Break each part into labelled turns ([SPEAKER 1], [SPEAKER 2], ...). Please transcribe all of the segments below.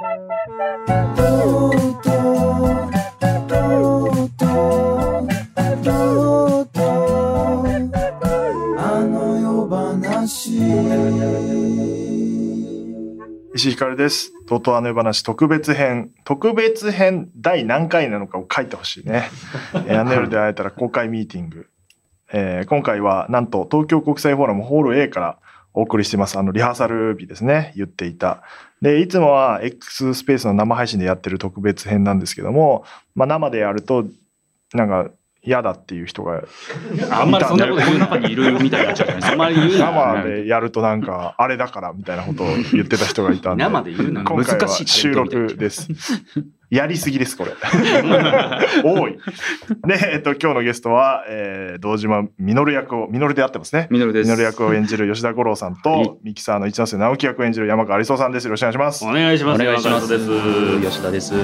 [SPEAKER 1] 石井ひかるです。とうとうあの夜話特別編。特別編第何回なのかを書いてほしいね。えーあの夜で会えたら公開ミーティング。えー今回はなんと東京国際フォーラムホール A からお送りしてます。あのリハーサル日ですね。言っていた。で、いつもは X スペースの生配信でやってる特別編なんですけども、まあ生でやると、なんか嫌だっていう人が
[SPEAKER 2] あんまりそんなこと言う中にいるみたいになっちゃうじゃないですか。あんまり言うな
[SPEAKER 1] 生でやるとなんかあれだからみたいなことを言ってた人がいたんで。
[SPEAKER 2] 生で言うな
[SPEAKER 1] 今回は
[SPEAKER 2] 難しい
[SPEAKER 1] 収録です。やりすぎです、これ。多い。で、えっと、今日のゲストは、えー、堂島実役を、実であってますね。
[SPEAKER 2] ミノルです。
[SPEAKER 1] 実役を演じる吉田五郎さん
[SPEAKER 2] はい
[SPEAKER 1] と、ミキサーの一ノ瀬直樹役を演じる山川有沙さんです。よろしくお願いします。
[SPEAKER 2] お願いします。
[SPEAKER 3] お願いします。吉田です。
[SPEAKER 1] い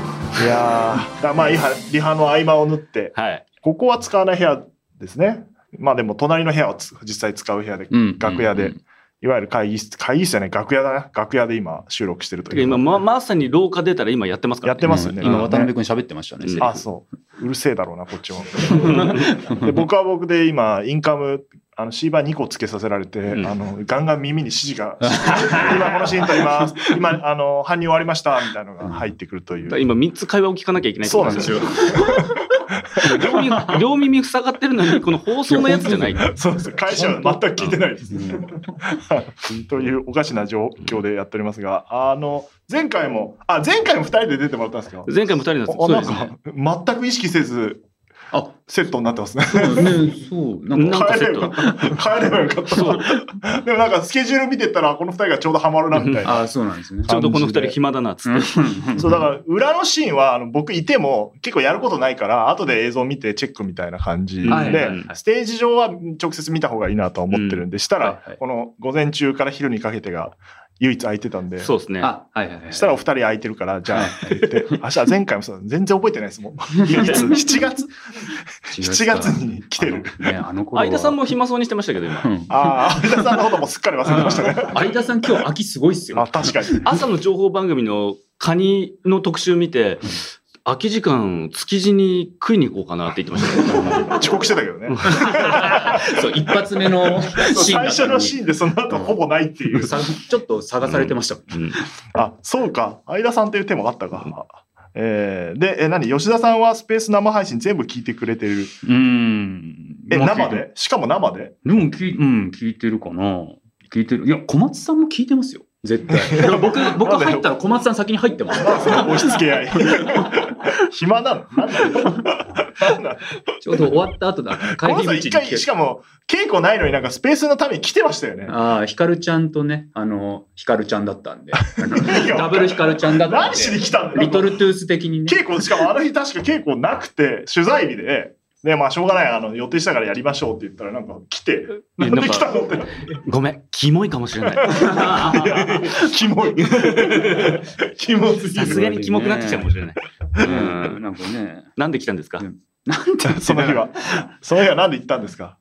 [SPEAKER 1] やー、だまあ、リハリハの合間を縫って、
[SPEAKER 2] はい。
[SPEAKER 1] ここは使わない部屋ですね。まあでも、隣の部屋をつ実際使う部屋で、
[SPEAKER 3] うん
[SPEAKER 1] 楽屋で、
[SPEAKER 3] うん
[SPEAKER 1] いわゆる会議室、会議室じゃない、楽屋だな。楽屋で今、収録してると
[SPEAKER 2] てか今
[SPEAKER 1] いう。
[SPEAKER 2] ままさに廊下出たら今やってますから、
[SPEAKER 1] やってますよね。
[SPEAKER 3] 今渡辺君喋ってましたね。
[SPEAKER 2] うん
[SPEAKER 1] あ、そう。うるせえだろうな、こっちも。で僕は僕で今、インカム、あの、シーバー2個つけさせられて、
[SPEAKER 2] うん
[SPEAKER 1] あの、ガンガン耳に指示が、今このシーン撮ります。今、あの、搬入終わりました、みたいなのが入ってくるという。
[SPEAKER 2] 今3つ会話を聞かなきゃいけないってこと
[SPEAKER 1] そうなんですよ。
[SPEAKER 2] 両耳両耳塞がってるのにこの放送のやつじゃない。
[SPEAKER 1] そうです。会社は全く聞いてないです。というおかしな状況でやっておりますが、あの、前回も、あ、前回も2人で出てもらったんですか
[SPEAKER 2] 前回も2人なんです
[SPEAKER 1] 全く意識せず、
[SPEAKER 3] あ、
[SPEAKER 1] セットになってますね。
[SPEAKER 3] そうね、そう、なんか、
[SPEAKER 1] 帰ればよかった。帰ればよかった。でもなんかスケジュール見てったら、この二人がちょうどハマるな、みたいな。
[SPEAKER 3] あ、そうなんですね。
[SPEAKER 2] ちょうどこの2人暇だなっつって。
[SPEAKER 1] そう、だから、裏のシーンは、あの、僕いても、結構やることないから、後で映像見てチェックみたいな感じで、ステージ上は直接見た方がいいなとは思ってるんで、したら、この午前中から昼にかけてが唯一空いてたんで、
[SPEAKER 2] そうですね。
[SPEAKER 3] あ、はいはいはい。
[SPEAKER 1] したらお二人空いてるから、じゃあ、って言って、明日前回もそう、全然覚えてないですもん。いつ ?7 月？7月に来てる。
[SPEAKER 3] あのね、あの頃は。
[SPEAKER 2] 相田さんも暇そうにしてましたけど今。
[SPEAKER 3] うん。
[SPEAKER 1] ああ、相田さんのこともすっかり忘れてましたね。
[SPEAKER 3] 相田さん今日秋すごいっすよ。
[SPEAKER 1] あ、確かに。
[SPEAKER 2] 朝の情報番組のカニの特集見て、空き時間築地に食いに行こうかなって言ってましたね。
[SPEAKER 1] 遅刻してたけどね。
[SPEAKER 3] そう、一発目のシーン
[SPEAKER 1] 最初のシ
[SPEAKER 3] ー
[SPEAKER 1] ンでその後ほぼないっていう。
[SPEAKER 3] ちょっと探されてました。
[SPEAKER 2] うん
[SPEAKER 1] あ、そうか。相田さんという手もあったか。えー、で、え、何吉田さんはスペース生配信全部聞いてくれてる。
[SPEAKER 3] うん。
[SPEAKER 1] え、生でしかも生で
[SPEAKER 3] でも聞い、うん、聞いてるかな。聞いてる。いや、小松さんも聞いてますよ。絶対。だから僕、僕入ったら小松さん先に入ってます。
[SPEAKER 1] 押し付け合い。暇なの？
[SPEAKER 3] ちょうど終わった後だ。帰り道に
[SPEAKER 1] さん一回、しかも、稽古ないのになんかスペースのために来てましたよね。
[SPEAKER 3] ああ、ひかるちゃんとね、あの、ひかるちゃんだったんで。ダブルひかるちゃんだったん
[SPEAKER 1] 何しに
[SPEAKER 3] で。
[SPEAKER 1] 来たんだよ。
[SPEAKER 3] リトルトゥース的にね。
[SPEAKER 1] 稽古、しかもあの日確か稽古なくて、取材日で、で、まあしょうがない、あの、予定したからやりましょうって言ったらなんか来て、なんで来たのって。
[SPEAKER 2] ごめん、キモいかもしれない。
[SPEAKER 1] キモい。キモすぎ
[SPEAKER 2] さすが
[SPEAKER 1] る。
[SPEAKER 2] にキモくなってきたかもしれない。
[SPEAKER 3] うん、なんかね、
[SPEAKER 2] なんで来たんですか？
[SPEAKER 3] うんなんて
[SPEAKER 1] その日は。その日はなんで行ったんですか？
[SPEAKER 3] まあ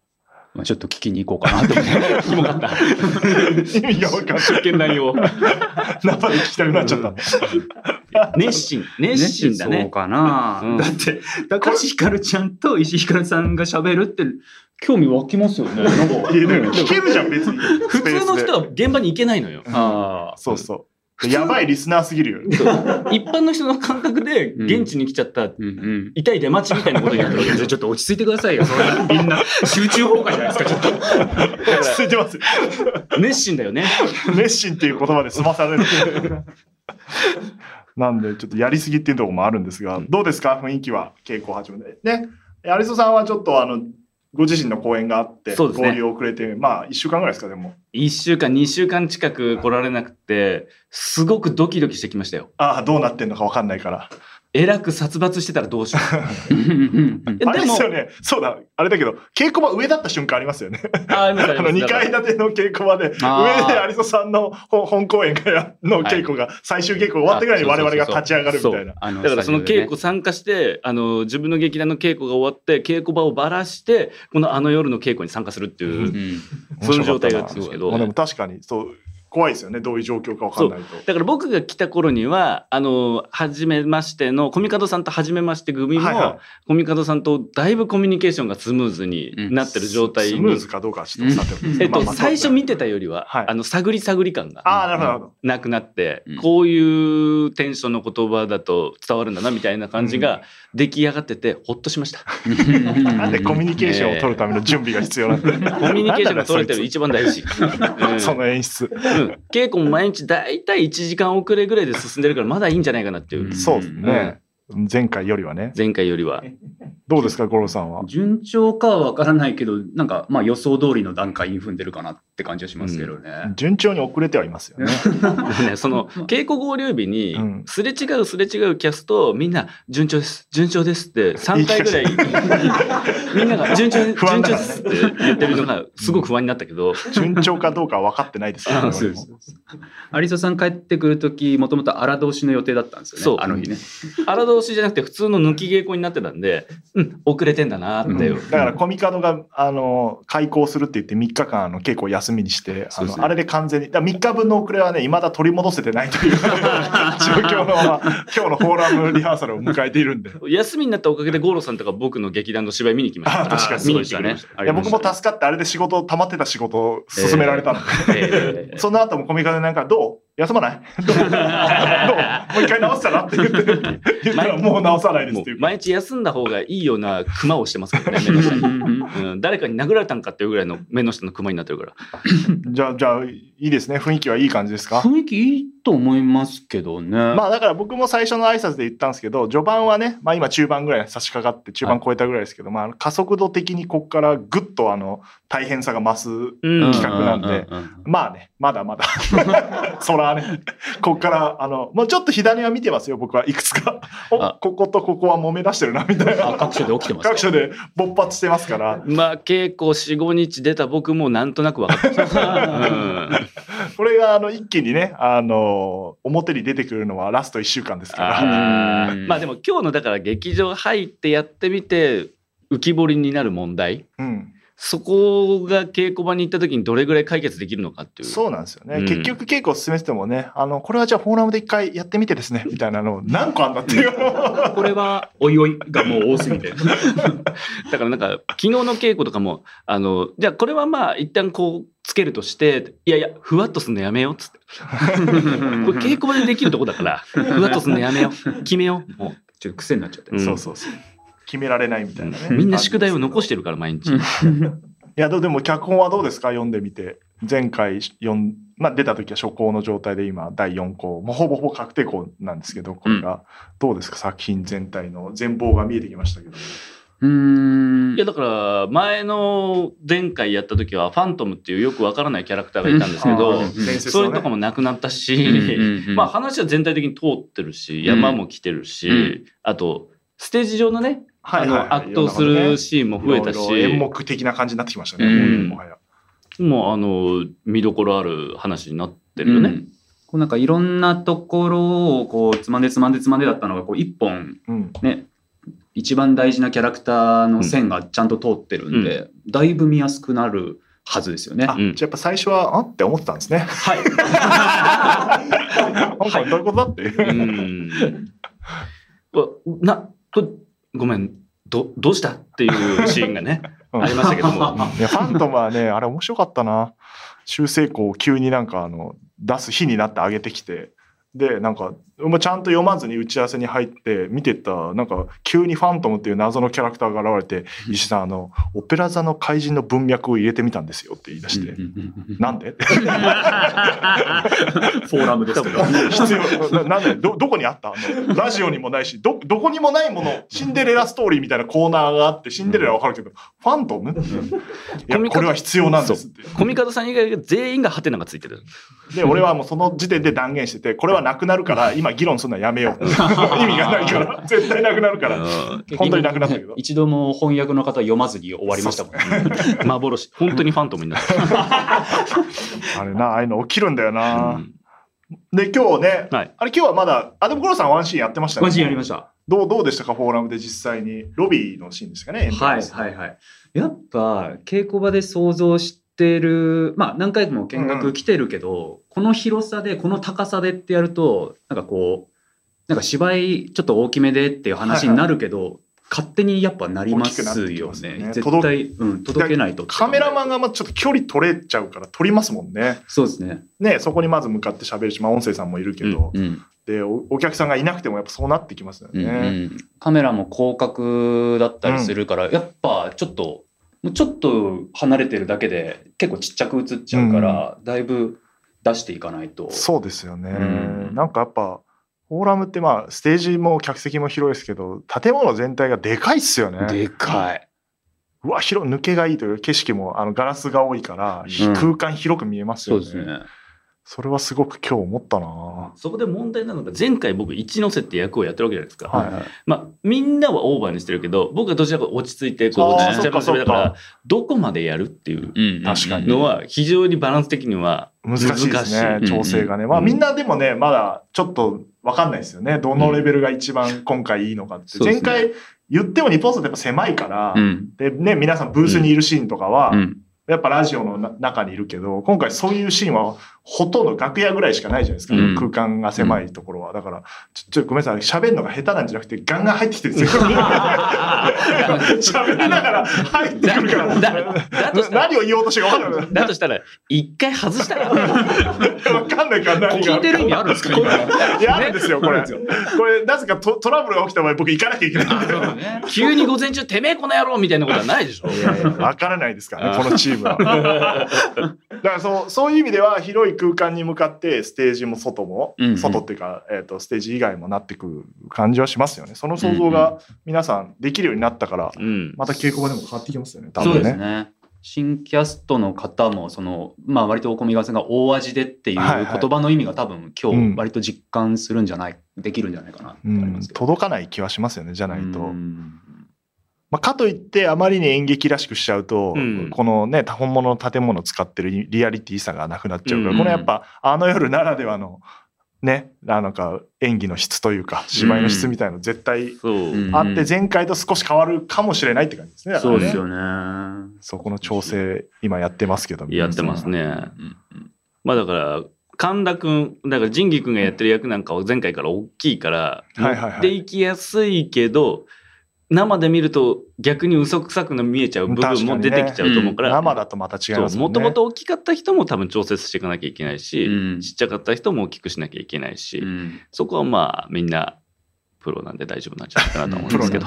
[SPEAKER 3] ちょっと聞きに行こうかなと思って。
[SPEAKER 2] キモかった。
[SPEAKER 1] 意味が分かんない。
[SPEAKER 2] 真剣内容。
[SPEAKER 1] 生で聞きたくなっちゃったの。
[SPEAKER 2] 熱心。熱心だ
[SPEAKER 3] そう
[SPEAKER 2] ね。
[SPEAKER 3] かな、
[SPEAKER 2] うん
[SPEAKER 3] だって、高橋ひかるちゃんと石井ひかるさんが喋るって、興味湧きますよね。なんか
[SPEAKER 1] 聞けるじゃん、別に。
[SPEAKER 2] 普通の人
[SPEAKER 1] は。
[SPEAKER 2] は現場に行けないのよ。
[SPEAKER 3] ああ、
[SPEAKER 1] そうそう。やばいリスナーすぎるよ。
[SPEAKER 2] 一般の人の感覚で現地に来ちゃった
[SPEAKER 3] うんうん。
[SPEAKER 2] 痛い出待ちみたいなことになってる
[SPEAKER 3] ちょっと落ち着いてくださいよ。みんな集中崩壊じゃないですか、ちょっと。
[SPEAKER 1] 続いてますよ。
[SPEAKER 2] 熱心だよね。
[SPEAKER 1] 熱心っていう言葉で済まされる。なんで、ちょっとやりすぎっていうところもあるんですが、どうですか？雰囲気は、稽古始めて。ね。有磯さんはちょっと、あの、ご自身の公演があって、
[SPEAKER 2] そうですね
[SPEAKER 1] 合流遅れて、まあ、1週間ぐらいですか、でも。
[SPEAKER 2] 1週間、2週間近く来られなくて、すごくドキドキしてきましたよ。
[SPEAKER 1] ああ、どうなってんのか分かんないから。
[SPEAKER 2] えらく殺伐してたらどうしよう。
[SPEAKER 1] あれ
[SPEAKER 2] で
[SPEAKER 1] すよね。そうだ。あれだけど、稽古場上だった瞬間ありますよね。
[SPEAKER 2] あ あ
[SPEAKER 1] の、
[SPEAKER 2] ます
[SPEAKER 1] 2階建ての稽古場で、上で有磯さんの本本公演がやの稽古が、最終稽古終わってぐらいに我々が立ち上がるみたいな。
[SPEAKER 2] だからその稽
[SPEAKER 3] ス
[SPEAKER 2] 古参加して、あの、自分の劇団の稽古が終わって、稽古場をばらして、このあの夜の稽古に参加するっていう、その状態があったんですけど
[SPEAKER 1] まあでも確かに、そう、怖いですよねどういう状況か分かんないと。
[SPEAKER 2] だから僕が来た頃には、あの、初めましての、コミカドさんと初めまして組も、
[SPEAKER 1] はいは
[SPEAKER 2] コミカドさんとだいぶコミュニケーションがスムーズになってる状態に、
[SPEAKER 1] スムーズかどうかはちょっと
[SPEAKER 2] えっと、
[SPEAKER 1] まあまあ
[SPEAKER 2] 最初見てたよりは、
[SPEAKER 1] はい。
[SPEAKER 2] あの、探り探り感が
[SPEAKER 1] ああなるほど。な
[SPEAKER 2] くなって、
[SPEAKER 3] うん。
[SPEAKER 2] こういうテンションの言葉だと伝わるんだな、みたいな感じが出来上がってて、ほっとしました。
[SPEAKER 1] なんでコミュニケーションを取るための準備が必要なんだ。よ。
[SPEAKER 2] コミュニケーションが取れてる一番大事。うん。
[SPEAKER 1] その演出。
[SPEAKER 2] うん稽古も毎日だいたい1時間遅れぐらいで進んでるからまだいいんじゃないかなっていう、
[SPEAKER 1] そうですね。前回よりはね。
[SPEAKER 2] 前回よりは。
[SPEAKER 1] どうですか五郎さんは？
[SPEAKER 3] 順調かは分からないけど、なんかまあ予想通りの段階に踏んでるかなって感じはしますけどね。
[SPEAKER 1] 順調に遅れてはいますよね。
[SPEAKER 2] ね、その稽古合流日に
[SPEAKER 1] うん。
[SPEAKER 2] すれ違うすれ違うキャストをみんな順調です順調ですって3回ぐらい みんなが順調 です順調ですって言ってるのがすごく不安になったけど、
[SPEAKER 1] 順調かどうかは分かってないですけど。
[SPEAKER 2] あ
[SPEAKER 3] そうです。有磯さん帰ってくる時もともと荒通しの予定だったんですよね
[SPEAKER 2] そう。
[SPEAKER 3] あの日ね。
[SPEAKER 2] 荒通しじゃなくて普通の抜き稽古になってたんで、うん、遅れてんだなって、
[SPEAKER 1] う。ん。だからコミカドがあの開講するって言って3日間あの稽古を休みにしてあのあれで完全にだ3日分の遅れはね未だ取り戻せてないという 状況のまま今日のフォーラムリハーサルを迎えているんで。
[SPEAKER 2] 休みになったおかげで五郎さんとか僕の劇団の芝居見に来ました。
[SPEAKER 1] あ確かに
[SPEAKER 2] 見に来てくれました。
[SPEAKER 1] いや僕も助かってあれで仕事溜まってた仕事を進められたので、
[SPEAKER 2] えー
[SPEAKER 1] その後もコミカドでなんかどう？休まない？どう？どうもう一回直したらって言って言ったらもう直さないですっていう。
[SPEAKER 2] 毎日休んだ方がいいようなクマをしてますからね 目の下に、うん、誰かに殴られたんかっていうぐらいの目の下のクマになってるから。
[SPEAKER 1] じゃあじゃあいいですね。雰囲気はいい感じですか？
[SPEAKER 3] 雰囲気いいと思いますけどね。
[SPEAKER 1] まあだから僕も最初の挨拶で言ったんですけど序盤はね、まあ、今中盤ぐらいに差し掛かって中盤超えたぐらいですけど、まああの加速度的にここからぐっとあの大変さが増す
[SPEAKER 2] うん。
[SPEAKER 1] 企画なんでまあねまだまだ。そらね。ここからあの、まあ、ちょっと火種は見てますよ僕はいくつか。お
[SPEAKER 3] あ。
[SPEAKER 1] こことここは揉め出してるなみたいな。
[SPEAKER 3] あ各所で起きてますか？
[SPEAKER 1] 各所で勃発してますから。
[SPEAKER 2] まあ稽古45日出た僕もなんとなく分かってました、うん
[SPEAKER 1] これがあの一気にねあの表に出てくるのはラスト1週間ですから。
[SPEAKER 2] あまあでも今日のだから劇場入ってやってみて浮き彫りになる問題。
[SPEAKER 1] うん
[SPEAKER 2] そこが稽古場に行った時にどれぐらい解決できるのかっていう。
[SPEAKER 1] そうなんですよね、
[SPEAKER 2] うん。
[SPEAKER 1] 結局稽古を進めててもねあのこれはじゃあフォーラムで一回やってみてですねみたいなの何個あんだっていう。
[SPEAKER 3] これはおいおいがもう多すぎて。
[SPEAKER 2] だからなんか昨日の稽古とかもあのじゃあこれはまあ一旦こうつけるとしていやいやふわっとすんのやめようっつって。これ稽古場でできるとこだからふわっとすんのやめよう。決めよう。も
[SPEAKER 3] ちょっと癖になっちゃって。
[SPEAKER 2] うん。
[SPEAKER 1] そうそうそう決められないみたいなね、
[SPEAKER 2] うみんな宿題を残しててるから毎日。
[SPEAKER 1] いやどうでも脚本はどうですか？読んでみて。前回読ん、まあ、出た時は初稿の状態で今第4項。もうほぼほぼ確定項なんですけどこれがどうですか？作品全体の全貌が見えてきましたけど。
[SPEAKER 3] うーん。
[SPEAKER 2] いやだから前の前回やった時はファントムっていうよくわからないキャラクターがいたんですけど、そういうとこもなくなったし、まあ話は全体的に通ってるし、山も来てるし、
[SPEAKER 3] うん。
[SPEAKER 2] あとステージ上のね、
[SPEAKER 1] はいはい。はい
[SPEAKER 2] あの圧倒するシーンも増えたし、
[SPEAKER 1] いろいろ演目的な感じになってきましたね、
[SPEAKER 2] うん。
[SPEAKER 1] もはや。
[SPEAKER 2] もうあの見どころある話になってるよね。
[SPEAKER 3] うん。こうなんかいろんなところをこうつまんでつまんでつまんでだったのがこう一本
[SPEAKER 1] うん。
[SPEAKER 3] ね一番大事なキャラクターの線がちゃんと通ってるんで、だいぶ見やすくなるはずですよね。
[SPEAKER 1] じゃあやっぱ最初はあって思ってたんですね。
[SPEAKER 3] はい。
[SPEAKER 1] 今回どういうことだっていう。
[SPEAKER 2] うん。わなとごめんどどうした？っていうシーンがね
[SPEAKER 1] うん。
[SPEAKER 2] ありましたけども。
[SPEAKER 1] いやファントムはねあれ面白かったな。修正項を急になんかあの出す日になって上げてきて。でなんかもうちゃんと読まずに打ち合わせに入って見てったなんか急にファントムっていう謎のキャラクターが現れて「石井さんあのオペラ座の怪人の文脈を入れてみたんですよ」って言い出して。
[SPEAKER 3] うんうんうん「
[SPEAKER 1] なんで? 」
[SPEAKER 3] フォーラムですけど。
[SPEAKER 1] 必要。ななんで？どどこにあった？あのラジオにもないしどどこにもないものシンデレラストーリーみたいなコーナーがあってシンデレラはわかるけど、ファントム、いやこれは必要なんですって。
[SPEAKER 2] コミカドさん以外が全員がハテナがついてる。
[SPEAKER 1] で俺はもうその時点で断言しててこれはなくなるから今議論するのはやめよう。意味がないから。絶対なくなるから。
[SPEAKER 2] うん。
[SPEAKER 1] 本当になくなったけど。
[SPEAKER 3] 一度も翻訳の方読まずに終わりましたもんね。
[SPEAKER 2] 幻。本当にファントムになってる。
[SPEAKER 1] あれなああいうの起きるんだよ
[SPEAKER 2] う
[SPEAKER 1] な、
[SPEAKER 2] ん。
[SPEAKER 1] で今日ね
[SPEAKER 2] はい。
[SPEAKER 1] あれ今日はまだあでも五郎さんワンシーンやってましたね。
[SPEAKER 3] ワンシーンやりました。
[SPEAKER 1] どうどうでしたか？フォーラムで実際に。ロビーのシーンですかね
[SPEAKER 3] はいはいはい。やっぱ稽古場で想像しってるまあ何回も見学来てるけど、この広さでこの高さでってやるとなんかこうなんか芝居ちょっと大きめでっていう話になるけど、勝手にやっぱなりますよ
[SPEAKER 1] ね。
[SPEAKER 3] ね。絶対、うん、届けないと
[SPEAKER 1] カメラマンがまあちょっと距離取れちゃうから撮りますもんね。
[SPEAKER 3] そうですね、
[SPEAKER 1] ね、そこにまず向かって喋るし、まあ音声さんもいるけど、
[SPEAKER 3] うん
[SPEAKER 1] でお、お客さんがいなくてもやっぱそうなってきますよ
[SPEAKER 3] うんう
[SPEAKER 1] ね。
[SPEAKER 3] ん、カメラも広角だったりするから、やっぱちょっともうちょっと離れてるだけで結構ちっちゃく映っちゃうから、だいぶ出していかないと
[SPEAKER 1] そうですよね。
[SPEAKER 3] うん
[SPEAKER 1] なんかやっぱ、フォーラムってまあ、ステージも客席も広いですけど、建物全体がでかいっすよね。
[SPEAKER 3] でかい。
[SPEAKER 1] うわ、広い、抜けがいいというか景色もあのガラスが多いから、
[SPEAKER 3] うん
[SPEAKER 1] 空間広く見えますよね。
[SPEAKER 3] そうですね。
[SPEAKER 1] それはすごく今日思ったな
[SPEAKER 2] そこで問題なのが前回僕一ノ瀬って役をやってるわけじゃないですか。
[SPEAKER 1] はい
[SPEAKER 2] まあみんなはオーバーにしてるけど僕はどちらか落ち着いてこう
[SPEAKER 1] あー
[SPEAKER 2] ちっちゃく
[SPEAKER 1] そっかそっか
[SPEAKER 2] だからどこまでやるっていう
[SPEAKER 3] うん
[SPEAKER 1] 確かに
[SPEAKER 2] のは非常にバランス的には
[SPEAKER 1] 難しいです
[SPEAKER 2] 難し
[SPEAKER 1] ね、
[SPEAKER 3] い
[SPEAKER 1] 調整がね。まあ
[SPEAKER 2] うん
[SPEAKER 1] みんなでもね、まだちょっとわかんないですよね。どのレベルが一番今回いいのかって。
[SPEAKER 3] そうですね
[SPEAKER 1] 前回言っても日本層ってやっぱ狭いから、
[SPEAKER 3] うん。
[SPEAKER 1] でね、皆さんブースにいるシーンとかは、
[SPEAKER 3] うん。
[SPEAKER 1] やっぱラジオのな中にいるけど、今回そういうシーンはほとんど楽屋ぐらいしかないじゃないですか、
[SPEAKER 3] うん
[SPEAKER 1] 空間が狭いところは。だから、ちょ、ちょ、ごめんなさい、喋るのが下手なんじゃなくて、ガンガン入ってきてるんですよ。喋りながら入ってくるから。何を言おうとしてるか分かんない。
[SPEAKER 2] だとしたら一回外したら
[SPEAKER 1] 分かんないから何が
[SPEAKER 3] 聞いてる意味あるんですか？今
[SPEAKER 1] いや、あるんですよ、これ。これ、なぜかトトラブルが起きた場合、僕行かなきゃいけない。
[SPEAKER 3] ね。
[SPEAKER 2] 急に午前中てめえこの野郎みたいなことはないでしょ。
[SPEAKER 1] いやいや、わからないですからね、このチームは。だからそう、そういう意味では、広い空間に向かって、ステージも外も、
[SPEAKER 3] うんうん
[SPEAKER 1] 外っていうか、えっ、と、ステージ以外もなってくる感じはしますよね。その想像が皆さんできるようになったから、
[SPEAKER 2] うん。
[SPEAKER 1] また稽古場でも変わってきますよね、多
[SPEAKER 3] そう
[SPEAKER 1] 分ね。
[SPEAKER 3] ですね。新キャストの方も、その、まあ割とお込みがさんが大味でっていう
[SPEAKER 1] はいはい
[SPEAKER 3] 言葉の意味が多分今
[SPEAKER 1] うん
[SPEAKER 3] 日割と実感するんじゃない、できるんじゃないかな
[SPEAKER 1] うん
[SPEAKER 3] 思いますけど。
[SPEAKER 1] 届かない気はしますよね、じゃないと。
[SPEAKER 3] うん
[SPEAKER 1] まあ、かといって、あまりに演劇らしくしちゃうと、
[SPEAKER 2] うん
[SPEAKER 1] このね、本物の建物を使ってるリリアリティさがなくなっちゃうから、
[SPEAKER 2] うん
[SPEAKER 1] このやっぱ、あの夜ならではの、ね、あのか演技の質というか、芝居の質みたいの絶対あって、前回と少し変わるかもしれないって感じですね。ね
[SPEAKER 3] そうですよね。
[SPEAKER 1] そこの調整、今やってますけど。
[SPEAKER 2] やってますね。まあだから神田君だから仁義君がやってる役なんかは前回から大きいから持
[SPEAKER 1] はいはいはい
[SPEAKER 2] っていきやすいけど生で見ると逆に嘘くさくの見えちゃう部分も出てきちゃうと思うから。
[SPEAKER 1] 生だとまた違いますもんね。
[SPEAKER 2] もともと大きかった人も多分調節していかなきゃいけないし、
[SPEAKER 3] うん。
[SPEAKER 2] ちっちゃかった人も大きくしなきゃいけないし、
[SPEAKER 3] うん。
[SPEAKER 2] そこはまあみんなプロなんで大丈夫なんじゃないかなと思うんですけど。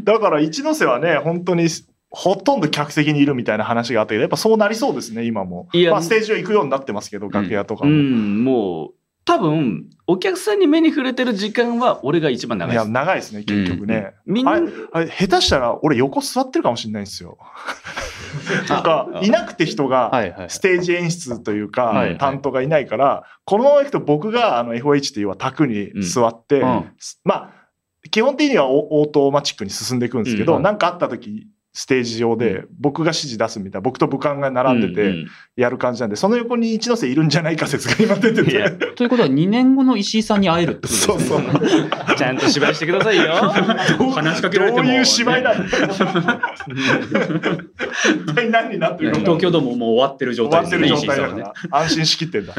[SPEAKER 1] だから一ノ瀬はね、本当にほとんど客席にいるみたいな話があったけど、やっぱそうなりそうですね、今も。
[SPEAKER 2] いや
[SPEAKER 1] まあ、ステージ上行くようになってますけど、楽屋とか
[SPEAKER 2] う
[SPEAKER 1] も。
[SPEAKER 2] ん。もう多分お客さんに目に触れてる時間は俺が一番長
[SPEAKER 1] いや、
[SPEAKER 2] いです
[SPEAKER 1] 長いですね、結局ね。
[SPEAKER 2] みんな
[SPEAKER 1] あれ、下手したら俺横座ってるかもしれないんですよ。なんか、いなくて人が。ステージ演出というか、
[SPEAKER 2] はい
[SPEAKER 1] 担当がいないから、このまま行くと僕があの FOH っていうは卓に座って、
[SPEAKER 3] うん。
[SPEAKER 1] まあ、基本的にはオオートマチックに進んでいくんですけど、
[SPEAKER 3] うん。
[SPEAKER 1] なんかあった時、ステージ上で僕が指示出すみたいな、僕と武漢が並んで
[SPEAKER 2] うん
[SPEAKER 1] てやる感じなんで、その横に一ノ瀬いるんじゃないか説が今出てて。
[SPEAKER 3] ということは2年後の石井さんに会えるってことですね。
[SPEAKER 1] そうそう。
[SPEAKER 2] うんちゃんと芝居してくださいよ。
[SPEAKER 3] 話しかけられても
[SPEAKER 1] どういう芝居だよ。一体何になってるのか
[SPEAKER 3] 東京ドームもう終わってる状
[SPEAKER 1] 終わって
[SPEAKER 3] 態ですね。
[SPEAKER 1] る状態だから、安心しきってんだ。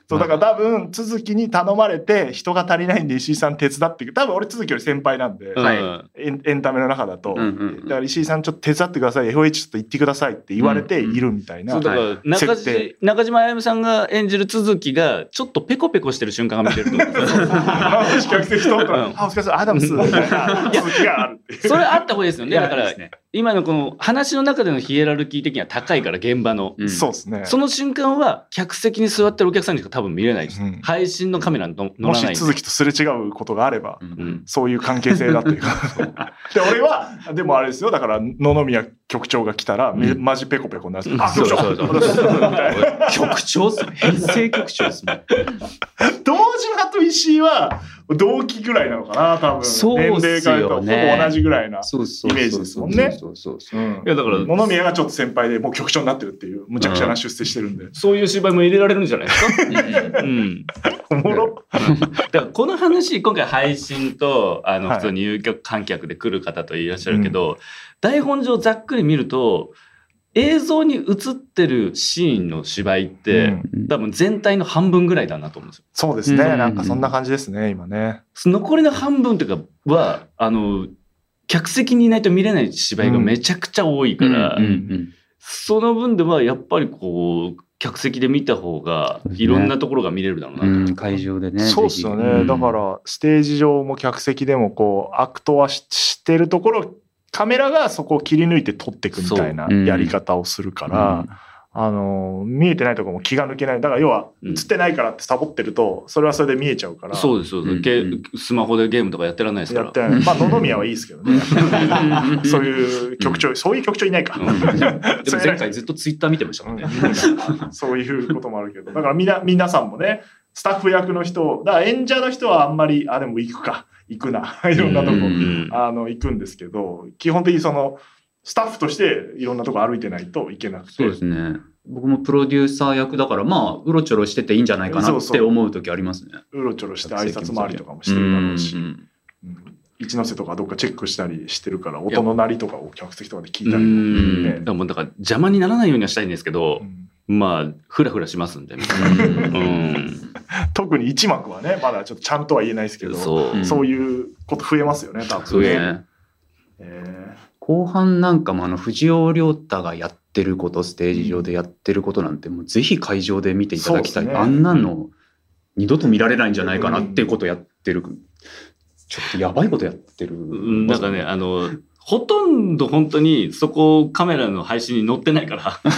[SPEAKER 1] そう、だから多分、続きに頼まれて、人が足りないんで石井さん手伝ってく多分俺続きより先輩なんで、
[SPEAKER 3] はい。
[SPEAKER 2] うん
[SPEAKER 1] エンエンタメの中だと、
[SPEAKER 3] うんうんうん。
[SPEAKER 1] だから石井さんちょっと手伝ってください FOH ちょっと行ってくださいって言われているみたいな、
[SPEAKER 2] そうだから中
[SPEAKER 1] 設定。
[SPEAKER 2] 地中島あやめさんが演じる続きがちょっとペコペコしてる瞬間が見れると思うん
[SPEAKER 1] あお疲れ様アダムスみたい。な続きがある
[SPEAKER 2] それあった方がいいですよねだから。
[SPEAKER 3] ね
[SPEAKER 2] 今のこの話の中でのヒエラルキー的には高いから現場の、
[SPEAKER 3] うん。
[SPEAKER 1] そうですね。
[SPEAKER 2] その瞬間は客席に座ってるお客さんにしか多分見れないです、
[SPEAKER 1] うん。
[SPEAKER 2] 配信のカメラにの乗
[SPEAKER 1] も
[SPEAKER 2] らない。んで
[SPEAKER 1] し続きとすれ違うことがあれば、
[SPEAKER 3] うん。
[SPEAKER 2] うん
[SPEAKER 1] そういう関係性だというか。で俺はでもあれですよ。だから野々宮局長が来たら、め
[SPEAKER 3] うん。
[SPEAKER 1] マジペコペコになる。
[SPEAKER 2] うん
[SPEAKER 1] あ局長
[SPEAKER 2] そうそうそう。
[SPEAKER 3] 局長。っすね。編成局長ですね。
[SPEAKER 1] 堂島と石井は同期ぐらいなのかな多分。
[SPEAKER 3] そうっすよね。
[SPEAKER 1] 年齢からとほぼ同じぐらいな、
[SPEAKER 3] そうそう
[SPEAKER 1] イメージですもんね。
[SPEAKER 3] そうそうそう。
[SPEAKER 1] う。ん。
[SPEAKER 2] いやだから
[SPEAKER 1] 野々宮がちょっと先輩でもう局長になってるっていうむちゃくちゃな出世してるんで、
[SPEAKER 2] そういう芝居も入れられるんじゃないですか、うん、
[SPEAKER 1] おもろ。
[SPEAKER 2] だからこの話今回配信とあの
[SPEAKER 1] はい。
[SPEAKER 2] 普通に有局観客で来る方といらっしゃるけど、台本上ざっくり見ると映像に映ってるシーンの芝居って、
[SPEAKER 1] うん。
[SPEAKER 2] 多分全体の半分ぐらいだなと思うんですよ。
[SPEAKER 1] そうですね、
[SPEAKER 3] うん。
[SPEAKER 1] なんかそんな感じですね今ね。
[SPEAKER 2] 残りの半分というかはあの客席にいないと見れない芝居がめちゃくちゃ多いから、その分ではやっぱりこう客席で見た方がいろんなところが見れるだろうなと。
[SPEAKER 3] うん、会場でね。
[SPEAKER 1] そうっすよね、だからステージ上も客席でもこうアクトはししてるところカメラがそこを切り抜いて撮っていくみたいなやり方をするから、あの見えてないところも気が抜けない。だから要は
[SPEAKER 2] うん。
[SPEAKER 1] 映ってないからってサボってるとそれはそれで見えちゃうから、
[SPEAKER 2] そうですそうです、
[SPEAKER 3] うん。
[SPEAKER 2] ゲ
[SPEAKER 3] うん
[SPEAKER 2] スマホでゲームとかやってらんないですから。
[SPEAKER 1] やってない。まあ野々宮はいいですけどね。
[SPEAKER 3] う ん
[SPEAKER 1] そういう局長、そういう局長いないか、
[SPEAKER 2] うん。
[SPEAKER 3] でも 前回ずっとツイッター見てましたもんね。
[SPEAKER 1] うん。そういうこともあるけど。だからみな皆さんもねスタッフ役の人だから演者の人はあんまりあでも行くか行くな いろんなとこ、あの行くんですけど基本的にそのスタッフとしていろんなとこ歩いてないといけなくて。
[SPEAKER 3] そうですね。僕もプロデューサー役だから、まあ、うろちょろしてていいんじゃないかなって思う時ありますね。
[SPEAKER 1] うろちょろして挨拶回りとかもしてるだろうし、
[SPEAKER 3] うん
[SPEAKER 1] うん一ノ瀬とかどっかチェックしたりしてるから音の鳴りとかを客席とかで聞いた
[SPEAKER 2] う
[SPEAKER 1] り、
[SPEAKER 2] ん
[SPEAKER 1] ね
[SPEAKER 2] だからもうだから邪魔にならないようにはしたいんですけど
[SPEAKER 1] う、ん
[SPEAKER 2] まあフラフラしますんで、うん、
[SPEAKER 1] 特に一幕はねまだちょっとちゃんとは言えないですけど
[SPEAKER 2] そう、
[SPEAKER 3] ん
[SPEAKER 1] そういうこと増えますよね多分
[SPEAKER 2] ね。
[SPEAKER 3] ね。
[SPEAKER 1] え
[SPEAKER 3] 後半なんかもあの藤尾亮太がやってることステージ上でやってることなんてもうぜひ会場で見ていただきたい、
[SPEAKER 1] ね。
[SPEAKER 3] あんなの二度と見られないんじゃないかなっていうことやってる、ちょっとやばいことやってる、
[SPEAKER 2] うんなんかねあのほとんど本当にそこカメラの配信に載ってないから。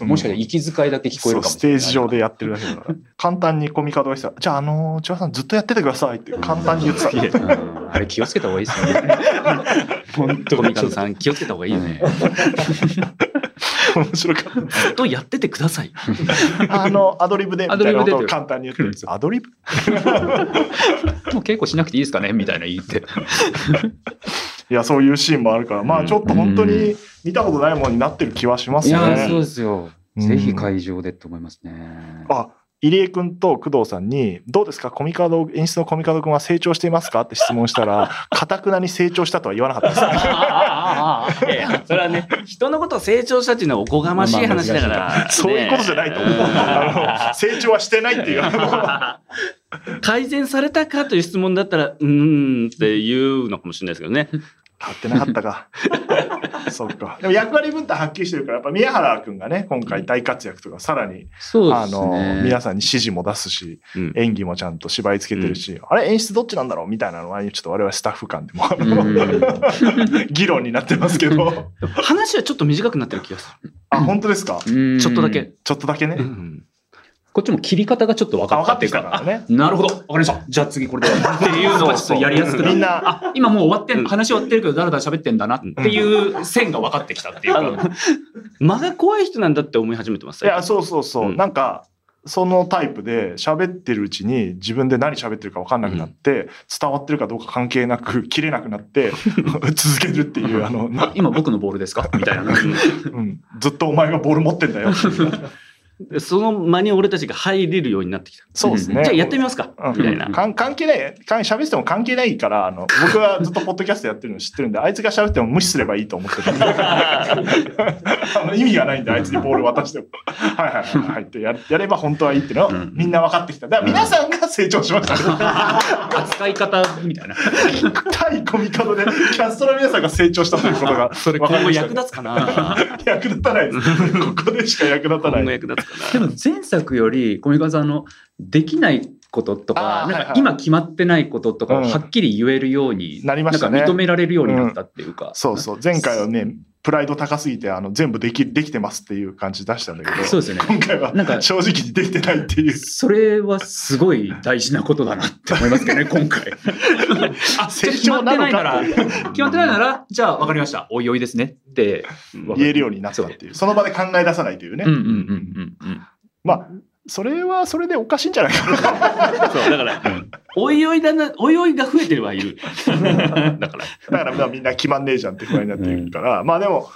[SPEAKER 3] うん。もしかしたら息遣いだけ聞こえるかも
[SPEAKER 1] そうステ
[SPEAKER 3] しれない
[SPEAKER 1] ージ上でやってるだけだから。簡単にコミカドがしたらじゃああの千葉さんずっとやっててくださいって簡単に言ってた
[SPEAKER 3] うんあれ気をつけた方がいいですよね。本当
[SPEAKER 2] コミカドさん気をつけた方がいいよね。
[SPEAKER 1] 面白かった。
[SPEAKER 2] ずっとやっててください。
[SPEAKER 1] あのアドリブで
[SPEAKER 3] アドリブで
[SPEAKER 1] 簡単に言ってるんですよ。アドリブ？
[SPEAKER 3] もう稽古しなくていいですかねみたいな言って。
[SPEAKER 1] いやそういうシーンもあるから。まあちょっと本当に見たことないものになってる気はしますよね。
[SPEAKER 3] ですよ。
[SPEAKER 1] うん。
[SPEAKER 3] ぜひ会場でと思いますね。
[SPEAKER 1] あ入江君と工藤さんに「どうですか？コミカド演出のコミカド君は成長していますか?」って質問したら かたくなに成長したとは言わなかったですね。
[SPEAKER 2] いやいやそれはね人のことを成長したっていうのはおこがましい話だから、
[SPEAKER 1] そういうことじゃないと思う。あの成長はしてないっていう。
[SPEAKER 2] 改善されたかという質問だったらうーんって言うのかもしれないですけどね。
[SPEAKER 1] 買ってなかったか。そっか。でも役割分担はっきりしてるから、やっぱ宮原君がね、今回大活躍とか、さらに、
[SPEAKER 3] そう
[SPEAKER 1] あの、皆さんに指示も出すし、
[SPEAKER 2] うん
[SPEAKER 1] 演技もちゃんと芝居つけてるし、あれ演出どっちなんだろうみたいなのは、ちょっと我々スタッフ間でも、議論になってますけど。
[SPEAKER 2] 話はちょっと短くなってる気がす
[SPEAKER 1] あ、本当ですか？
[SPEAKER 3] ち
[SPEAKER 2] ちょっとだけ。
[SPEAKER 1] ちょっとだけね
[SPEAKER 2] る。う。ん
[SPEAKER 3] こっちも切り方がちょっと分
[SPEAKER 1] あ
[SPEAKER 3] かっ
[SPEAKER 1] てきた
[SPEAKER 3] か
[SPEAKER 1] からね。
[SPEAKER 3] あなるほど。分かりました。じゃあ次これで。っていうのがちょっとやりやすく。なる
[SPEAKER 1] みんな、
[SPEAKER 3] あ今もう終わってん話終わってるけどだらだら喋ってんだなっていう線が分かってきたっていう。
[SPEAKER 2] 間が怖い人なんだって思い始めてます。
[SPEAKER 1] いや、そうそうそう。
[SPEAKER 2] うん。
[SPEAKER 1] なんか、そのタイプで喋ってるうちに自分で何喋ってるか分かんなくなって、伝わってるかどうか関係なく切れなくなって続けるっていうあの、な
[SPEAKER 3] 今僕のボールですか？みたいな。
[SPEAKER 1] うん、ずっとお前がボール持ってんだよ
[SPEAKER 2] その間に俺たちが入れるようになってきた。
[SPEAKER 1] そうですね。
[SPEAKER 2] じゃあやってみますか、
[SPEAKER 1] うん。
[SPEAKER 2] みたいな。
[SPEAKER 1] 関係ない。関喋ってても関係ないからあの僕はずっとポッドキャストやってるの知ってるんであいつが喋っても無視すればいいと思ってる。あの意味がないんであいつにボール渡しても。はいはいはいはい。ってややれば本当はいいっていうのを
[SPEAKER 3] うん。
[SPEAKER 1] みんな分かってきた。だから皆さんが成長しました。ね
[SPEAKER 3] 扱い方みたいな。
[SPEAKER 1] 対コミカドでキャストの皆さんが成長したということが
[SPEAKER 2] それ今後役立つかな。
[SPEAKER 1] 役立たないです。ここでしか役立たない。
[SPEAKER 2] 役立つ
[SPEAKER 3] でも前作より小見川さんのできないこととかなんか今決まってないこととかを
[SPEAKER 1] うん。
[SPEAKER 3] はっきり言えるように
[SPEAKER 1] なりましたね。
[SPEAKER 3] なんか認められるようになったっていうか、
[SPEAKER 1] そうそう。前回はねプライド高すぎてあの全部できできてますっていう感じ出したんだけど
[SPEAKER 3] そうですよね。
[SPEAKER 1] 今回は
[SPEAKER 3] なんか
[SPEAKER 1] 正直にできてないっていう。
[SPEAKER 3] それはすごい大事なことだなって思いますけどね 今回。あ
[SPEAKER 1] 成
[SPEAKER 3] 決ま
[SPEAKER 1] 長なの
[SPEAKER 3] ってないなら
[SPEAKER 1] か
[SPEAKER 3] 決まってないならじゃあ分かりました。おいおいですねって。
[SPEAKER 1] 言えるようになったっていう。その場で考え出さないというね、
[SPEAKER 3] うんうんうんうんうん。
[SPEAKER 1] まあそれはそれでおかしいんじゃないかな。
[SPEAKER 2] そうだから、おいおいだなおいおいが増えてればいる だから。
[SPEAKER 1] だからまあみんな決まんねえじゃんって不安になってるから、まあでも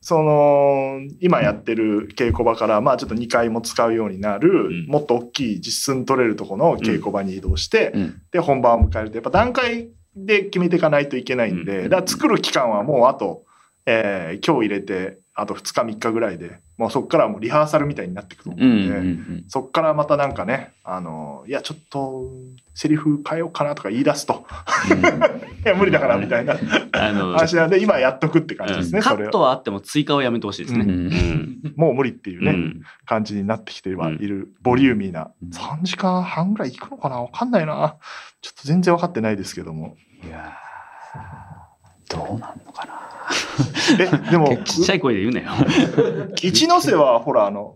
[SPEAKER 1] その今やってる稽古場からまあちょっと2階も使うようになる、
[SPEAKER 2] うん。
[SPEAKER 1] もっと大きい実寸取れるところの稽古場に移動して、
[SPEAKER 3] うん。
[SPEAKER 1] で本番を迎えるとやっぱ段階で決めていかないといけないんで、
[SPEAKER 2] うん。
[SPEAKER 1] だから作る期間はもうあと、えー今日入れてあと2日3日ぐらいでもうそこからはもうリハーサルみたいになってくると思
[SPEAKER 3] う
[SPEAKER 1] うんんで、
[SPEAKER 3] うん。
[SPEAKER 1] そこからまたなんかねあのいやちょっとセリフ変えようかなとか言い出すと。いや無理だからみたいな。
[SPEAKER 2] あの、
[SPEAKER 1] 話なん。で今やっとくって感じですね、
[SPEAKER 2] うん。カットはあっても追加はやめてほしいですね。
[SPEAKER 3] うん。
[SPEAKER 2] うん。
[SPEAKER 1] もう無理っていうね、
[SPEAKER 2] うん。
[SPEAKER 1] 感じになってきてはいる、ボリューミーな。
[SPEAKER 3] うん。
[SPEAKER 1] 3時間半ぐらいいくのかな？わかんないな。ちょっと全然分かってないですけども。
[SPEAKER 3] いやーどうなんのかな。
[SPEAKER 1] えでも
[SPEAKER 2] ちっちゃい声で言うなよ。
[SPEAKER 1] 一ノ瀬はほらあの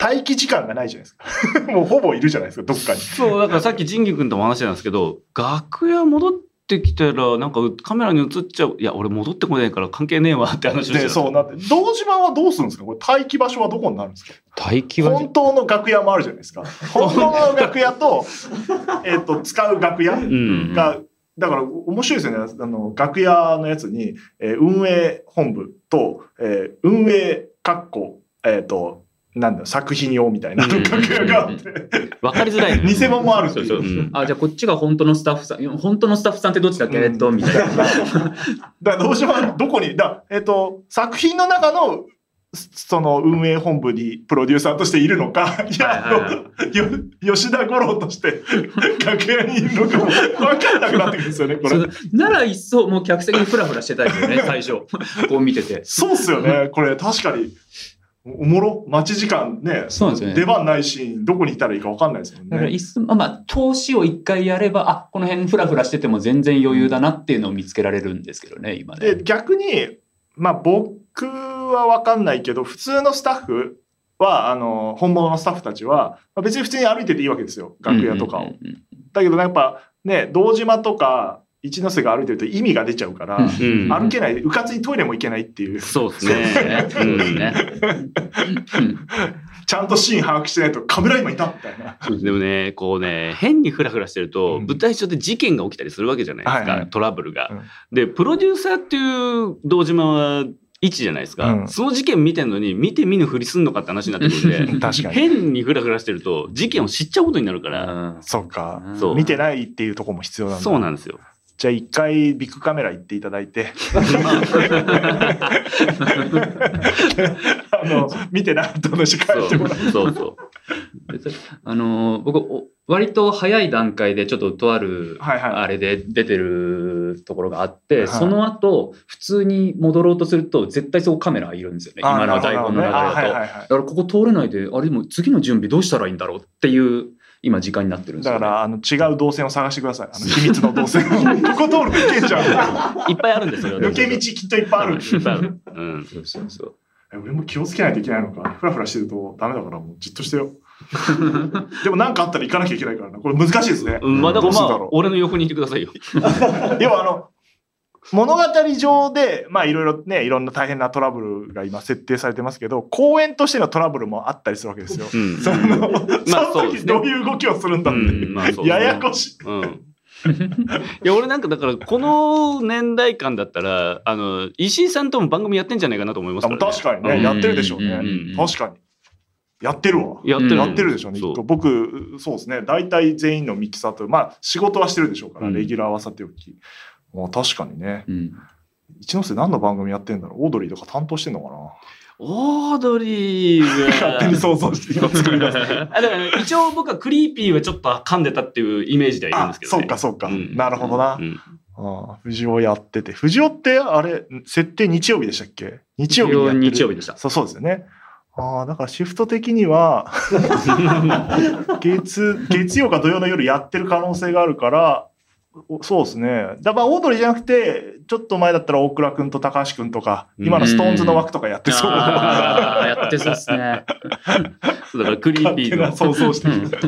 [SPEAKER 1] 待機時間がないじゃないですか。もうほぼいるじゃないですかどっかに。
[SPEAKER 2] そう、だからさっき仁義君とも話してたんですけど、楽屋戻ってきたら、なんかカメラに映っちゃう。いや、俺戻ってこないから関係ねえわって話をして
[SPEAKER 1] そうなって堂島はどうするんですか？これ待機場所はどこになるんですか？
[SPEAKER 3] 待機は
[SPEAKER 1] 本当の楽屋もあるじゃないですか。本当の楽屋と えっと使う楽屋
[SPEAKER 2] うん。
[SPEAKER 1] が、だから面白いですよね。あの、楽屋のやつに、えー運営本部と、えー運営括弧、えっ、と、なんだ作品用みたいな
[SPEAKER 2] うん。
[SPEAKER 1] 楽屋があって、
[SPEAKER 2] わかりづらい。
[SPEAKER 1] 偽物もある
[SPEAKER 2] そうそう。うん。
[SPEAKER 3] あじゃあこっちが本当のスタッフさん。本当のスタッフさんってどっちだっけ、
[SPEAKER 1] うん。
[SPEAKER 3] えっとみた。いな。
[SPEAKER 1] だからどうしようどこに、だえっ、と、作品の中の、その運営本部にプロデューサーとしているのか、いや、
[SPEAKER 2] はいはい
[SPEAKER 1] あのよ吉田五郎として楽屋にいるのかも分かんなくなってくるんですよね、これ。
[SPEAKER 3] なら一層もう客席にフラフラしてたいですよね 最初こう見てて。
[SPEAKER 1] そうっすよね。これ確かに。おもろ？待ち時間ね。
[SPEAKER 3] そうですよね
[SPEAKER 1] 出番ないシーン、どこにいたらいいか分かんないですもんね。
[SPEAKER 3] だから一層まあまあ投資を一回やればあこの辺フラフラしてても全然余裕だなっていうのを見つけられるんですけどね今ね。
[SPEAKER 1] で、逆に、まあ僕は分かんないけど、普通のスタッフは、あの、本物のスタッフたちは、まあ別に普通に歩いてていいわけですよ。楽屋とかを。だけどやっぱね、堂島とか一ノ瀬が歩いてると意味が出ちゃうから、歩けない、うかつにトイレも行けないっていう、
[SPEAKER 2] そうですね。
[SPEAKER 3] そうですね。うん
[SPEAKER 1] ちゃんとシーン把握してないとカメラ今いたみたいな。
[SPEAKER 2] そうでもね、こうね、変にフラフラしてると、
[SPEAKER 1] うん
[SPEAKER 2] 舞台上で事件が起きたりするわけじゃないですか、
[SPEAKER 1] はいはい
[SPEAKER 2] トラブルが、
[SPEAKER 1] うん
[SPEAKER 2] で、プロデューサーっていう堂島は一じゃないですか、
[SPEAKER 1] うん
[SPEAKER 2] その事件見てんのに、見て見ぬふりすんのかって話になってくるんで、
[SPEAKER 1] 確かに。
[SPEAKER 2] 変にフラフラしてると、事件を知っちゃうことになるから、
[SPEAKER 1] そうか。
[SPEAKER 2] そう
[SPEAKER 1] 見てないっていうところも必要なんだ。
[SPEAKER 2] そうなんですよ。
[SPEAKER 1] じゃあ一回ビッグカメラ行っていただいて、あの、見てないと話帰
[SPEAKER 2] そう
[SPEAKER 1] ってもらう。
[SPEAKER 2] そうそう。
[SPEAKER 3] あのー僕お割と早い段階でちょっととある
[SPEAKER 1] はいはい
[SPEAKER 3] あれで出てるところがあって、
[SPEAKER 1] はい
[SPEAKER 3] その後普通に戻ろうとすると絶対そこカメラいるんですよね今の台本の流れだと。
[SPEAKER 1] はいはいはい
[SPEAKER 3] だからここ通れないであれでも次の準備どうしたらいいんだろうっていう今時間になってるんですよ、ね。
[SPEAKER 1] だから、あの、違う動線を探してください。あの、秘密の動線。ここ通るといけんじゃん。
[SPEAKER 2] いっぱいあるんですよ。
[SPEAKER 1] 抜け道きっといっぱいある。
[SPEAKER 2] いっぱいある。うん。
[SPEAKER 3] そうそうそう。
[SPEAKER 1] え俺も気をつけないといけないのか。フラフラしてるとダメだから、もうじっとしてよ。でも何かあったら行かなきゃいけないからな。これ難しいですね。
[SPEAKER 2] うんまあ、だからまあ俺の横にいてくださいよ。
[SPEAKER 1] 要はあの、物語上で、まあいろいろね、いろんな大変なトラブルが今設定されてますけど、公演としてのトラブルもあったりするわけですよ。
[SPEAKER 2] うん。
[SPEAKER 1] その、
[SPEAKER 2] まあ
[SPEAKER 1] その時どういう動きをするんだって。
[SPEAKER 2] うんまあね
[SPEAKER 1] ややこしい。
[SPEAKER 2] うん。いや、俺なんかだから、この年代間だったら、あの、石井さんとも番組やってんじゃないかなと思います
[SPEAKER 1] あ
[SPEAKER 2] から、ね。
[SPEAKER 1] 確かにね、
[SPEAKER 2] うん
[SPEAKER 1] やってるでしょうね。確かに。やってるわ。
[SPEAKER 2] やってる。
[SPEAKER 3] うん
[SPEAKER 1] やってるでしょうね、
[SPEAKER 2] そう
[SPEAKER 1] 僕、そうですね、大体全員のミキサーと、まあ、仕事はしてるでしょうから、
[SPEAKER 2] うん
[SPEAKER 1] レギュラーはさておき。まあ、確かにね。
[SPEAKER 3] うん
[SPEAKER 1] 一ノ瀬何の番組やってんだろう？オードリーとか担当してんのかな？
[SPEAKER 2] オードリー
[SPEAKER 1] 勝手に
[SPEAKER 2] が。
[SPEAKER 1] 想像して今作ります。
[SPEAKER 2] あだから一応僕はクリーピーはちょっと噛んでたっていうイメージではいるん
[SPEAKER 1] あ
[SPEAKER 2] ですけ、どね。
[SPEAKER 1] そうかそうか。
[SPEAKER 2] うん
[SPEAKER 1] なるほどな。
[SPEAKER 2] うん
[SPEAKER 1] ああ藤尾やってて。藤尾って、あれ、設定日曜日でしたっけ？日曜日にやってる
[SPEAKER 3] 日曜日でした。
[SPEAKER 1] そうそうですよね。ああ、だからシフト的には、月、月曜か土曜の夜やってる可能性があるから、おそうですね。だからオードリーじゃなくて、ちょっと前だったら大倉くんと高橋くんとか、今のストーンズの枠とかやってそう。
[SPEAKER 3] あーやってそうですね。
[SPEAKER 2] そうだからクリーピーの
[SPEAKER 1] 想像してきて。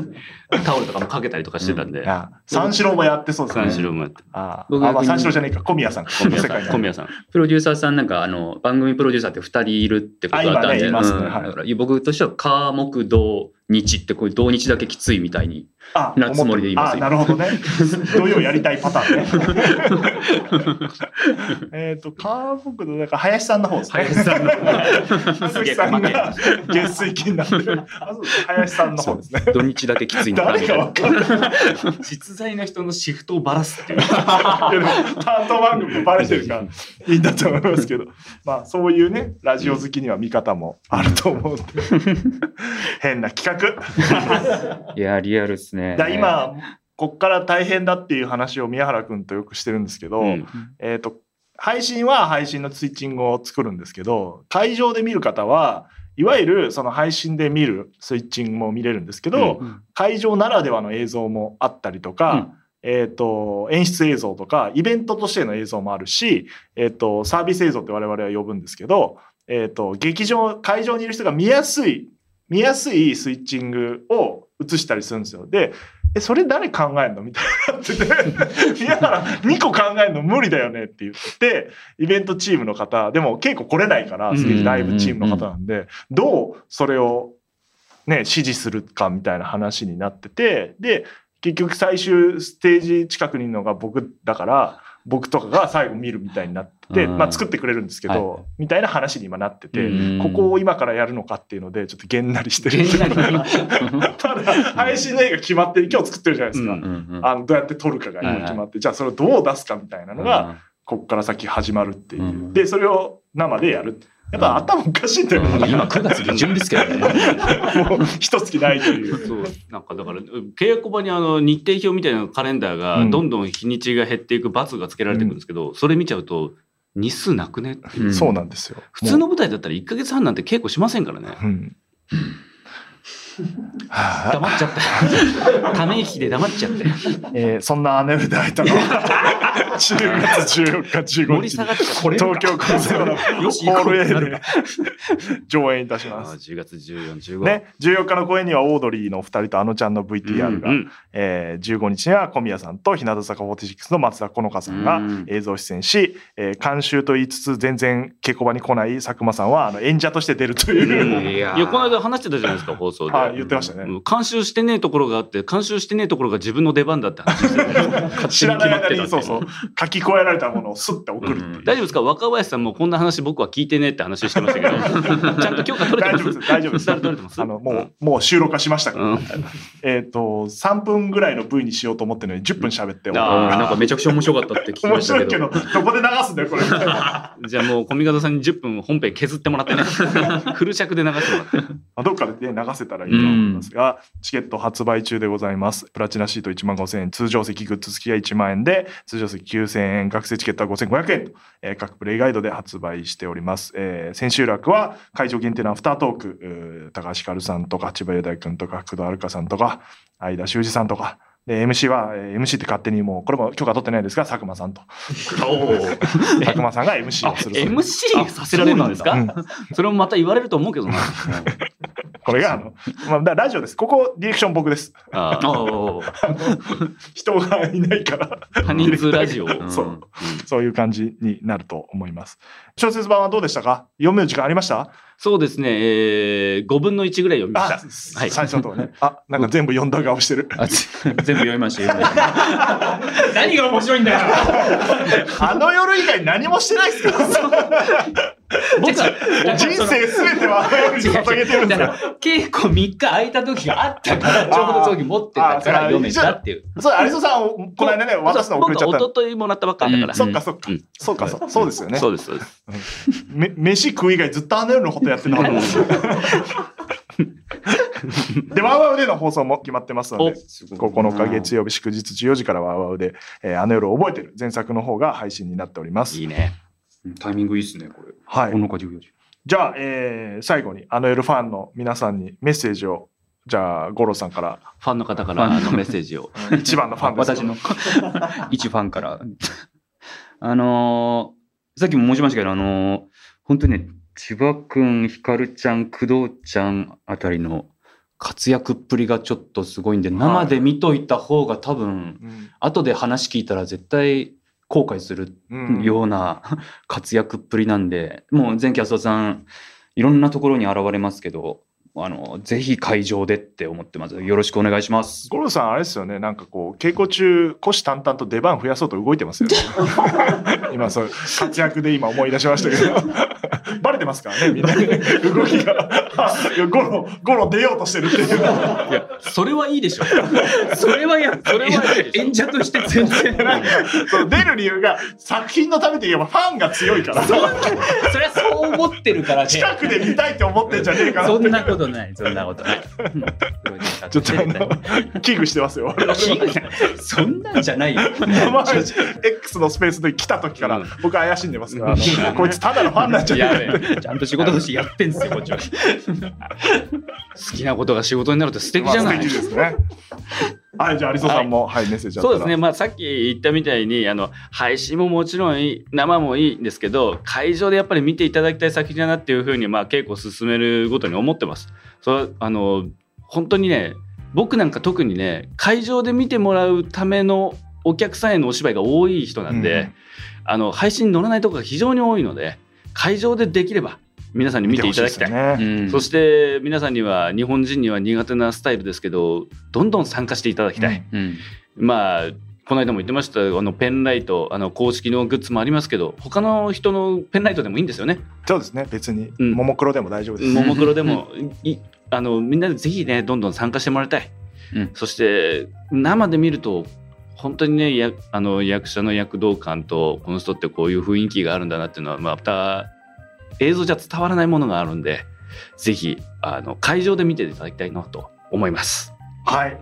[SPEAKER 2] タオルとかもかけたりとかしてたんで。
[SPEAKER 1] あ三四郎もやってそうですね。
[SPEAKER 2] 三四郎もやって。
[SPEAKER 1] ああ、
[SPEAKER 3] 僕
[SPEAKER 1] あまあ、三四郎じゃねえか。小宮さんか。
[SPEAKER 2] 小宮さん。小宮さん。
[SPEAKER 3] プロデューサーさんなんかあの番組プロデューサーって2人いるってことだったんで、
[SPEAKER 1] ねいますね
[SPEAKER 3] うん
[SPEAKER 1] はい
[SPEAKER 3] 僕としては火木土日ってこういう土日だけきついみたいに。
[SPEAKER 1] あ
[SPEAKER 3] なつもりで言います
[SPEAKER 1] あなるほどね。土曜やりたいパターンね。えっと、川北の、なんか林さんの方ですね。
[SPEAKER 3] 林さんの
[SPEAKER 1] 鈴木さんが月水金なんで。あそうです林さんの方ですね。
[SPEAKER 3] 土日だけきついんだ
[SPEAKER 1] 誰かわかんない。
[SPEAKER 2] 実在の人のシフトをばらすっていう。
[SPEAKER 1] 担当番組でバレてるからいいんだと思いますけど、まあそういうね、ラジオ好きには見方もあると思うんで、変な企画。
[SPEAKER 3] いや、リアルっすね。
[SPEAKER 1] だ今、こっから大変だっていう話を宮原君とよくしてるんですけど、
[SPEAKER 2] うん。
[SPEAKER 1] えっ、と、配信は配信のスイッチングを作るんですけど、会場で見る方は、いわゆるその配信で見るスイッチングも見れるんですけど、
[SPEAKER 3] うん。
[SPEAKER 1] 会場ならではの映像もあったりとか、えっ、と、演出映像とか、イベントとしての映像もあるし、えっ、と、サービス映像って我々は呼ぶんですけど、えっ、と、劇場、会場にいる人が見やすい、見やすいスイッチングを映したりするんですよ。で、え、それ誰考えんの？みたいになってて、宮原2個考えるの無理だよねって言って、イベントチームの方、でも稽古来れないから、ステージライブチームの方なんで、どうそれをね、指示するかみたいな話になってて、で、結局最終ステージ近くにいるのが僕だから、僕とかが最後見るみたいになってまあ作ってくれるんですけど、
[SPEAKER 3] はい
[SPEAKER 1] みたいな話に今なってて、
[SPEAKER 3] うん
[SPEAKER 1] ここを今からやるのかっていうので、ちょっとげんなりしてる。ただ、配信の絵が決まってる、今日作ってるじゃないですか。
[SPEAKER 2] うん
[SPEAKER 3] うんうん
[SPEAKER 1] あのどうやって撮るかが今決まって、じゃあそれをどう出すかみたいなのが、ここから先始まるっていう。
[SPEAKER 3] うん
[SPEAKER 1] で、それを生でやる。やっぱ頭おかしいんだよね。
[SPEAKER 3] 今9月下旬ですけどね。
[SPEAKER 1] もう一月ないという。
[SPEAKER 2] そう。なんかだから契約場にあの日程表みたいなカレンダーが
[SPEAKER 1] うん。
[SPEAKER 2] どんどん日にちが減っていく罰がつけられていくんですけど、それ見ちゃうと日数なくねう。
[SPEAKER 3] うん。
[SPEAKER 1] そうなんですよ。
[SPEAKER 2] 普通の舞台だったら1か月半なんて稽古しませんからね。
[SPEAKER 1] うん。は
[SPEAKER 2] 黙っちゃったため息で黙っちゃって。
[SPEAKER 1] えーそんなアネルで開いたの？は10月14日15
[SPEAKER 2] 盛り
[SPEAKER 1] 日東京コンセプトのホール A で上演いたします。
[SPEAKER 2] 10月1415
[SPEAKER 1] ね、14日の公演にはオードリーの2人とあのちゃんの VTR が、
[SPEAKER 2] うんうん。
[SPEAKER 1] えー15日には小宮さんと日向坂46の松田好花さんが
[SPEAKER 3] うん。
[SPEAKER 1] 映像出演し、えー監修と言いつつ全然稽古場に来ない佐久間さんはあの演者として出るという、
[SPEAKER 2] うん。
[SPEAKER 3] いや
[SPEAKER 2] この間話してたじゃないですか放送で。
[SPEAKER 1] はい言ってましたね。
[SPEAKER 2] うん。監修してねえところがあって監修してねえところが自分の出番だって話して
[SPEAKER 1] 知らない間に
[SPEAKER 3] 勝手に決まってた
[SPEAKER 1] そうそう書き加えられたものをスッて送るっていう。
[SPEAKER 2] 大丈夫ですか？若林さんもこんな話僕は聞いてねえって話してましたけど。ちゃんと許可取れてます？
[SPEAKER 1] 大丈夫です大丈夫です。あのもう、もう収録化しましたから、
[SPEAKER 2] うん。
[SPEAKER 1] えっ、と3分ぐらいの V にしようと思ってるのに10分喋って、
[SPEAKER 2] あ
[SPEAKER 3] うんなんかめちゃくちゃ面白かったって聞き
[SPEAKER 1] 面
[SPEAKER 3] ましたけど。
[SPEAKER 1] 白いけどどこで流すんだよこれ。
[SPEAKER 2] じゃあもう小見方さんに10分本編削ってもらってね。フル尺で流してもらって。
[SPEAKER 1] まあどっかで、ね、流せたらいいと思いますが、チケット発売中でございます。プラチナシート1万5000円、通常席グッズ付きが1万円で、通常席9000円、学生チケットは5500円と、えー各プレイガイドで発売しております。えー千秋楽は会場限定のアフタートーク、うー高橋ひかるさんとか、千葉雄大君とか、工藤遥さんとか、相田修二さんとか、で、MC は、えー MC って勝手にもう、これも許可取ってないですが、佐久間さんと。佐久間さんが MC をする。
[SPEAKER 2] MC させられるんですか？
[SPEAKER 1] うん
[SPEAKER 2] それもまた言われると思うけどな
[SPEAKER 1] これが、あの、まあ、ラジオです。ここ、ディレクション僕です。
[SPEAKER 2] あ
[SPEAKER 1] 人がいないから。
[SPEAKER 2] 多人数ラジオ
[SPEAKER 3] ん
[SPEAKER 1] そう。そういう感じになると思います。小説版はどうでしたか？読む時間ありました？
[SPEAKER 2] そうですね、えー、5分の1ぐらい読みま
[SPEAKER 1] あ、
[SPEAKER 2] したはい
[SPEAKER 1] 最初のとこね。あ、なんか全部読んだ顔してる。
[SPEAKER 3] 全部読みましたよ。何が面白いんだよ。
[SPEAKER 1] あの夜以外何もしてないですか？ら。
[SPEAKER 2] 僕は
[SPEAKER 1] 人生すべてはあの夜に捧げてるんですよ。
[SPEAKER 2] 稽古3日空いた時があったからちょうどその時持ってたから読めたっていう
[SPEAKER 1] そう、有磯さんをこの間ね、渡すの遅れちゃった
[SPEAKER 2] 一昨日もらったばっかりだから、
[SPEAKER 3] うん
[SPEAKER 1] そっかそっか
[SPEAKER 2] うん。
[SPEAKER 1] そうかそう。そうですよね。
[SPEAKER 2] そうですそうです
[SPEAKER 1] め飯食う以外ずっとあの夜のことやってるのかと思ってで、ワウワウでの放送も決まってますので、9日月曜日祝日14時からワウワウで、えーあの夜を覚えてる前作の方が配信になっております
[SPEAKER 2] い。いね
[SPEAKER 3] タイミングいいっすね、これ。
[SPEAKER 1] はい
[SPEAKER 3] こ。の14時。
[SPEAKER 1] じゃあ、えー最後にあの夜ファンの皆さんにメッセージを、じゃあ、五郎さんから、
[SPEAKER 2] ファンの方からのメッセージを
[SPEAKER 1] 一番のファンです。
[SPEAKER 3] 私の 一ファンから。あのーさっきも申しましたけど、あのー本当にね、千葉くん、ひかるちゃん、工藤ちゃんあたりの活躍っぷりがちょっとすごいんで、生で見といた方が多分、
[SPEAKER 1] うん。
[SPEAKER 3] 後で話聞いたら絶対後悔する
[SPEAKER 1] うん。
[SPEAKER 3] ような活躍っぷりなんで、もう前キャストさん、いろんなところに現れますけど、あのぜひ会場でって思ってます。よろしくお願いします。
[SPEAKER 1] 五郎さんあれですよね。なんかこう稽古中虎視眈々と出番増やそうと動いてますよね。今そう活躍で今思い出しましたけど。バレてますからねみんなね。動きが。いやゴロゴロ出ようとしてるっていう。
[SPEAKER 2] いやそれはいいでしょ。
[SPEAKER 3] それはや
[SPEAKER 2] それはいい
[SPEAKER 3] 演者として全然
[SPEAKER 1] なんかその出る理由が作品のためといえばファンが強いから。
[SPEAKER 3] それはそう思ってるからね。
[SPEAKER 1] 近くで見たいって思ってんじゃねえかなって。
[SPEAKER 3] そんなことないそんなこと。ないうん
[SPEAKER 1] ちょっと危惧してますよ。
[SPEAKER 3] そんなんじゃないよ。
[SPEAKER 1] まあ X のスペースで来た時から
[SPEAKER 2] うん。
[SPEAKER 1] 僕怪しんでますから、こいつただのファンなんじゃねえかって
[SPEAKER 3] ちゃんと仕事としてやってんすよこっちは。
[SPEAKER 2] 好きなことが仕事になるって素敵じゃない、
[SPEAKER 1] ですね。はい、じゃあ、有曽さんも、はい、メッセージ
[SPEAKER 2] そうですね、まあ、さっき言ったみたいにあの配信ももちろんいい生もいいんですけど会場でやっぱり見ていただきたい作品だなっていうふうに、まあ、稽古を進めるごとに思ってます。それあの本当にね僕なんか特にね会場で見てもらうためのお客さんへのお芝居が多い人なんで、あの配信に乗らないところが非常に多いので会場でできれば皆さんに見ていただきたい。
[SPEAKER 1] ね。
[SPEAKER 3] うん
[SPEAKER 2] そして皆さんには日本人には苦手なスタイルですけどどんどん参加していただきたい。
[SPEAKER 3] うん
[SPEAKER 2] まあこの間も言ってましたあのペンライトあの公式のグッズもありますけど他の人のペンライトでもいいんですよね。
[SPEAKER 1] そうですね、別に、
[SPEAKER 2] うん
[SPEAKER 1] ももクロでも大丈夫です。
[SPEAKER 2] ももクロでもいあのみんなでぜひねどんどん参加してもらいたい。
[SPEAKER 3] うん
[SPEAKER 2] そして生で見ると本当にねやあの役者の躍動感とこの人ってこういう雰囲気があるんだなっていうのはまた映像じゃ伝わらないものがあるんでぜひあの会場で見ていただきたいなと思います。
[SPEAKER 1] はい。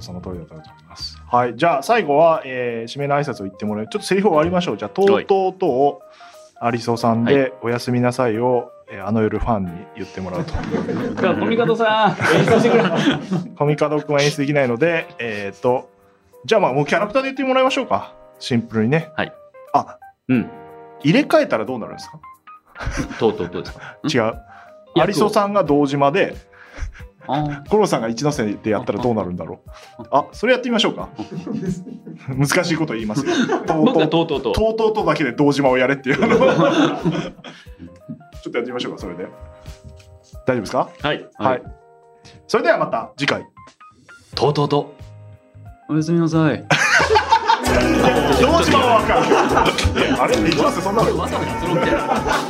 [SPEAKER 1] その通りだと思います。はい、じゃあ、最後は、えー締めの挨拶を言ってもらう。ちょっとセリフ終わりましょう。じゃあ、とうとうとを、有曽さん
[SPEAKER 2] は
[SPEAKER 1] で、おやすみなさいを、えーあの夜ファンに言ってもらうと。
[SPEAKER 2] コミカドさん演出してくれ。
[SPEAKER 1] コミカド君は演出できないので、えっ、と、じゃあまあもうキャラクターで言ってもらいましょうか。シンプルにね。
[SPEAKER 2] はい。
[SPEAKER 1] あ、
[SPEAKER 2] うん。
[SPEAKER 1] 入れ替えたらどうなるんですか？
[SPEAKER 2] とうとうとうですか？
[SPEAKER 1] 違う。有曽さんが堂島で、
[SPEAKER 3] あ
[SPEAKER 1] 五郎さんが一ノ瀬でやったらどうなるんだろう。あ、それやってみましょうか。難しいこと言いますよ。とう
[SPEAKER 2] 僕は
[SPEAKER 1] とう
[SPEAKER 2] とうとうとう。
[SPEAKER 1] とうとうとだけで堂島をやれっていう。ちょっとやってみましょうか、それで。大丈夫ですか？
[SPEAKER 2] はい。
[SPEAKER 1] はい。それではまた次回。
[SPEAKER 2] とうとうと。
[SPEAKER 3] おやすみなさい
[SPEAKER 1] 堂島はわかる。あれ一ノ瀬そんなの
[SPEAKER 2] わざわざ。